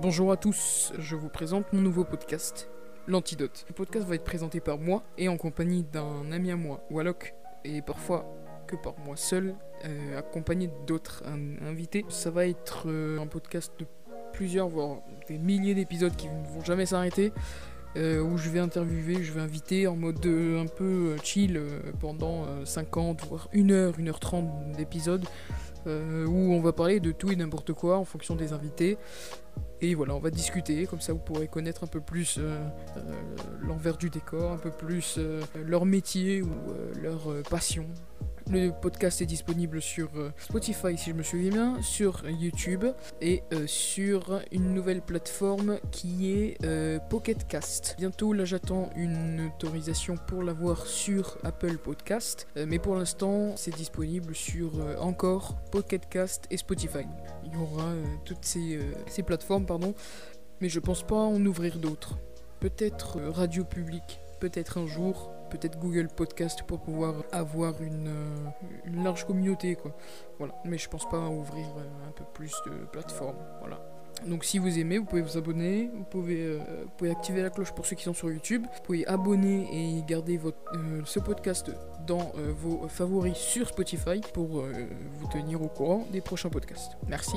Bonjour à tous, je vous présente mon nouveau podcast, L'Antidote. Le podcast va être présenté par moi et en compagnie d'un ami à moi, Walloc, et parfois que par moi seul, euh, accompagné d'autres in- invités. Ça va être euh, un podcast de plusieurs, voire des milliers d'épisodes qui ne vont jamais s'arrêter. euh, où je vais interviewer, je vais inviter en mode un peu chill pendant euh, 50 voire 1 heure, 1 heure 30 d'épisodes euh, où on va parler de tout et n'importe quoi en fonction des invités. Et voilà, on va discuter, comme ça vous pourrez connaître un peu plus euh, euh, l'envers du décor, un peu plus leur métier ou leur passion. Le podcast est disponible sur euh, Spotify si je me souviens bien, sur YouTube et euh, sur une nouvelle plateforme qui est euh, Pocket Cast. Bientôt là j'attends une autorisation pour l'avoir sur Apple Podcast, euh, mais pour l'instant c'est disponible sur encore Pocket Cast et Spotify. Il y aura toutes ces, plateformes pardon, mais je pense pas en ouvrir d'autres. Peut-être Radio Public, peut-être un jour, peut-être Google Podcast pour pouvoir avoir une, euh, une large communauté quoi. Voilà, mais je pense pas ouvrir euh, un peu plus de plateformes. Voilà. Donc si vous aimez, vous pouvez vous abonner, vous pouvez, euh, activer la cloche pour ceux qui sont sur YouTube, vous pouvez abonner et garder votre, ce podcast dans vos favoris sur Spotify pour vous tenir au courant des prochains podcasts. Merci